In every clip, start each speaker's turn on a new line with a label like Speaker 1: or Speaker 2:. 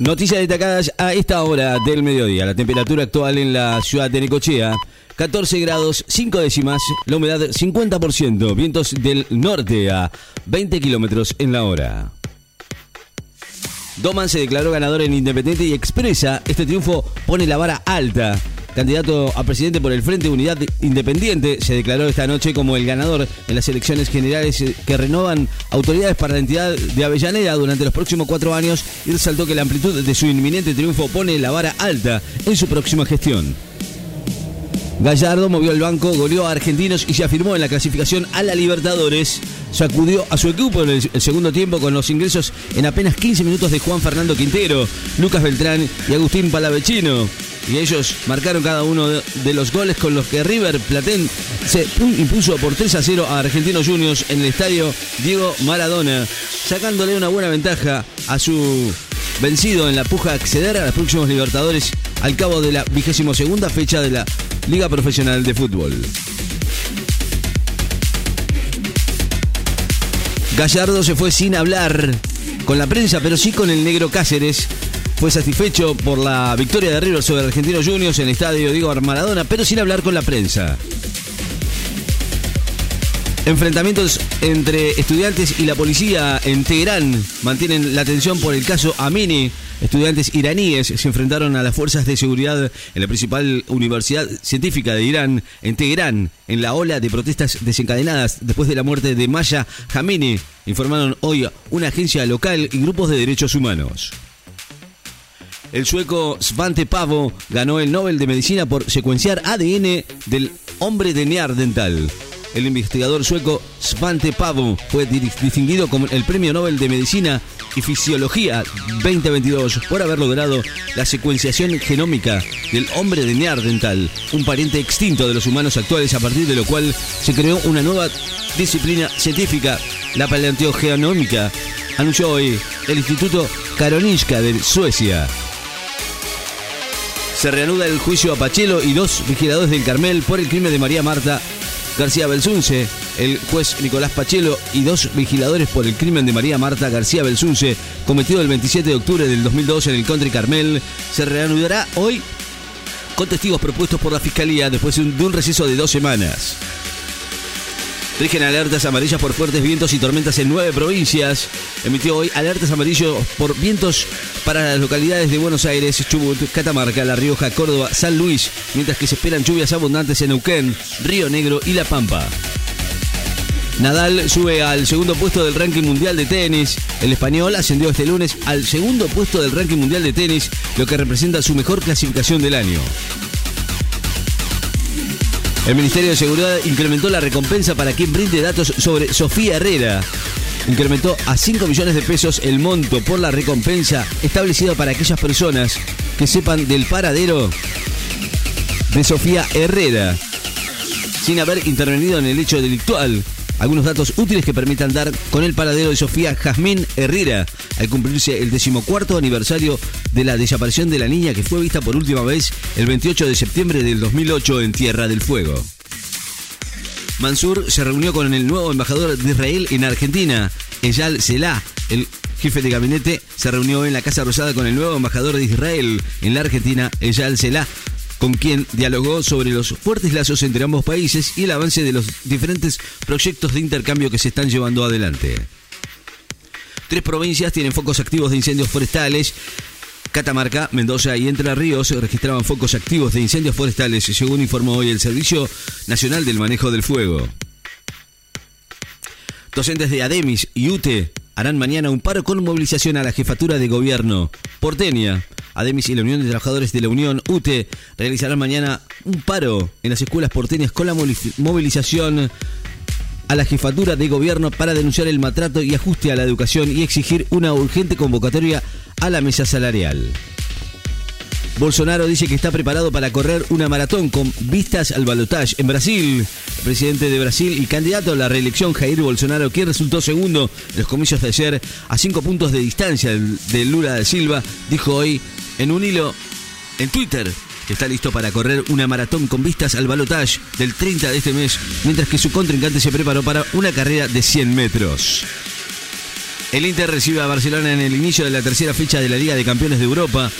Speaker 1: Noticias destacadas a esta hora del mediodía. La temperatura actual en la ciudad de Necochea, 14 grados 5 décimas, la humedad 50%, vientos del norte a 20 kilómetros en la hora. Doman se declaró ganador en Independiente y expresa, este triunfo pone la vara alta candidato a presidente por el Frente Unidad Independiente, se declaró esta noche como el ganador en las elecciones generales que renovan autoridades para la entidad de Avellaneda durante los próximos cuatro años y resaltó que la amplitud de su inminente triunfo pone la vara alta en su próxima gestión. Gallardo movió el banco, goleó a Argentinos y se afirmó en la clasificación a la Libertadores. Sacudió a su equipo en el, segundo tiempo con los ingresos en apenas 15 minutos de Juan Fernando Quintero, Lucas Beltrán y Agustín Palavecino y ellos marcaron cada uno de los goles con los que River Platén se impuso por 3 a 0 a Argentinos Juniors en el estadio Diego Maradona, sacándole una buena ventaja a su vencido en la puja a acceder a los próximos Libertadores al cabo de la vigésimo segunda fecha de la Liga Profesional de Fútbol. Gallardo se fue sin hablar con la prensa, pero sí con el negro Cáceres, fue satisfecho por la victoria de River sobre Argentinos Juniors en el estadio Diego Maradona, pero sin hablar con la prensa. Enfrentamientos entre estudiantes y la policía en Teherán mantienen la atención por el caso Amini. Estudiantes iraníes se enfrentaron a las fuerzas de seguridad en la principal universidad científica de Irán, en Teherán, en la ola de protestas desencadenadas después de la muerte de Maya Jamini, informaron hoy una agencia local y grupos de derechos humanos. El sueco Svante Pavo ganó el Nobel de Medicina por secuenciar ADN del hombre de Neandertal. El investigador sueco Svante Pavo fue distinguido como el Premio Nobel de Medicina y Fisiología 2022 por haber logrado la secuenciación genómica del hombre de Neandertal, un pariente extinto de los humanos actuales, a partir de lo cual se creó una nueva disciplina científica, la paleontogenómica, anunció hoy el Instituto Karolinska de Suecia. Se reanuda el juicio a Pachelo y dos vigiladores del Carmel por el crimen de María Marta García Belsunce. El juez Nicolás Pachelo y dos vigiladores por el crimen de María Marta García Belsunce, cometido el 27 de octubre del 2002 en el Country Carmel, se reanudará hoy con testigos propuestos por la Fiscalía después de un receso de dos semanas. Rigen alertas amarillas por fuertes vientos y tormentas en nueve provincias. Emitió hoy alertas amarillos por vientos para las localidades de Buenos Aires, Chubut, Catamarca, La Rioja, Córdoba, San Luis, mientras que se esperan lluvias abundantes en Neuquén, Río Negro y La Pampa. Nadal sube al segundo puesto del ranking mundial de tenis. El español ascendió este lunes al segundo puesto del ranking mundial de tenis, lo que representa su mejor clasificación del año. El Ministerio de Seguridad incrementó la recompensa para quien brinde datos sobre Sofía Herrera. Incrementó a 5 millones de pesos el monto por la recompensa establecida para aquellas personas que sepan del paradero de Sofía Herrera, sin haber intervenido en el hecho delictual algunos datos útiles que permitan dar con el paradero de Sofía Jazmín Herrera al cumplirse el decimocuarto aniversario de la desaparición de la niña que fue vista por última vez el 28 de septiembre del 2008 en Tierra del Fuego. Mansur se reunió con el nuevo embajador de Israel en Argentina, Eyal Selah. El jefe de gabinete se reunió en la Casa Rosada con el nuevo embajador de Israel en la Argentina, Eyal Selah, con quien dialogó sobre los fuertes lazos entre ambos países y el avance de los diferentes proyectos de intercambio que se están llevando adelante. Tres provincias tienen focos activos de incendios forestales. Catamarca, Mendoza y Entre Ríos registraban focos activos de incendios forestales, según informó hoy el Servicio Nacional del Manejo del Fuego. Docentes de ADEMIS y UTE harán mañana un paro con movilización a la jefatura de gobierno porteña. Ademis y la Unión de Trabajadores de la Unión UTE realizarán mañana un paro en las escuelas porteñas con la movilización a la jefatura de gobierno para denunciar el maltrato y ajuste a la educación y exigir una urgente convocatoria a la mesa salarial. Bolsonaro dice que está preparado para correr una maratón con vistas al balotaje en Brasil. El presidente de Brasil y candidato a la reelección Jair Bolsonaro, quien resultó segundo en los comicios de ayer a cinco puntos de distancia de Lula da Silva, dijo hoy en un hilo en Twitter que está listo para correr una maratón con vistas al balotage del 30 de este mes, mientras que su contrincante se preparó para una carrera de 100 metros. El Inter recibe a Barcelona en el inicio de la tercera fecha de la Liga de Campeones de Europa.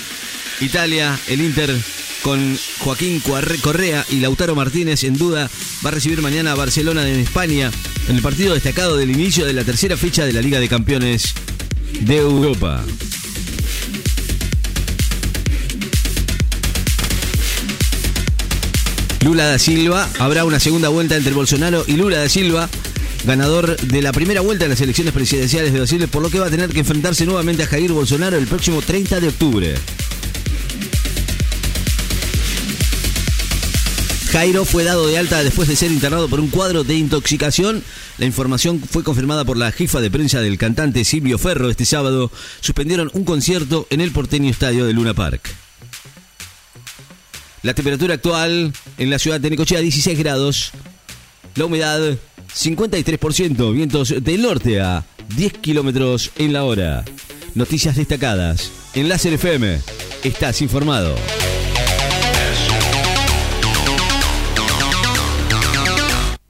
Speaker 1: Italia, el Inter con Joaquín Correa y Lautaro Martínez en duda va a recibir mañana a Barcelona en España en el partido destacado del inicio de la tercera fecha de la Liga de Campeones de Europa. Lula da Silva, habrá una segunda vuelta entre Bolsonaro y Lula da Silva, ganador de la primera vuelta en las elecciones presidenciales de Brasil, por lo que va a tener que enfrentarse nuevamente a Jair Bolsonaro el próximo 30 de octubre. Jairo fue dado de alta después de ser internado por un cuadro de intoxicación. La información fue confirmada por la jefa de prensa del cantante Silvio Ferro este sábado. Suspendieron un concierto en el porteño estadio de Luna Park. La temperatura actual en la ciudad de Necochea 16 grados. La humedad 53%. Vientos del norte a 10 kilómetros en la hora. Noticias destacadas. En Láser FM. Estás informado.